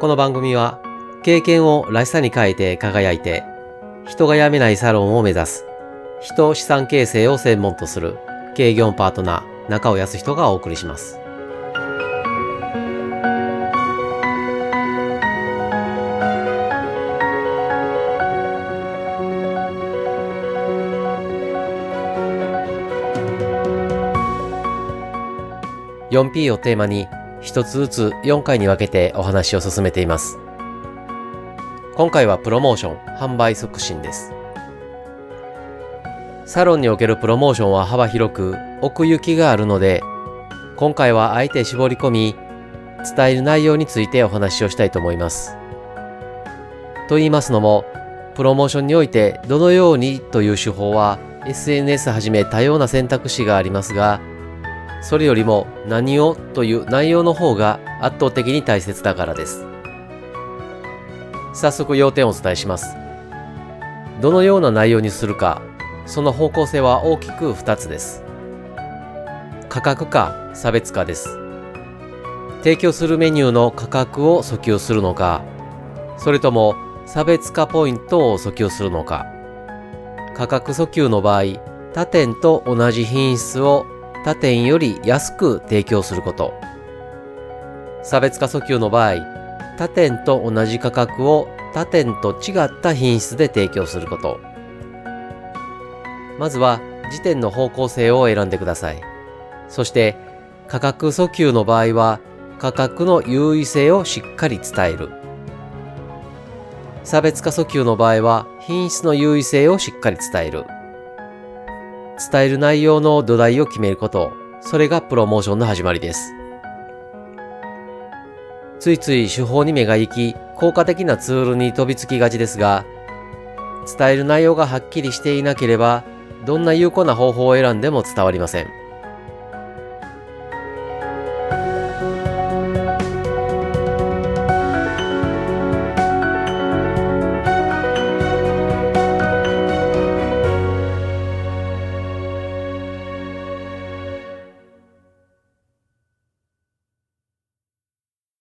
この番組は経験をらしさに変えて輝いて人が辞めないサロンを目指す人資産形成を専門とする経業パートナー中尾康人がお送りします。4P をテーマに一つずつ4回に分けてお話を進めています。今回はプロモーション販売促進です。サロンにおけるプロモーションは幅広く奥行きがあるので今回はあえて絞り込み伝える内容についてお話をしたいと思います。と言いますのもプロモーションにおいてどのようにという手法は SNS はじめ多様な選択肢がありますがそれよりも何をという内容の方が圧倒的に大切だからです。早速要点をお伝えします。どのような内容にするか、その方向性は大きく2つです。価格か差別化です。提供するメニューの価格を訴求するのか、それとも差別化ポイントを訴求するのか。価格訴求の場合、他店と同じ品質を他店より安く提供すること。差別化訴求の場合、他店と同じ価格を他店と違った品質で提供すること。まずは時点の方向性を選んでください。そして価格訴求の場合は価格の優位性をしっかり伝える。差別化訴求の場合は品質の優位性をしっかり伝える。伝える内容の土台を決めること、それがプロモーションの始まりです。ついつい手法に目が行き、効果的なツールに飛びつきがちですが、伝える内容がはっきりしていなければ、どんな有効な方法を選んでも伝わりません。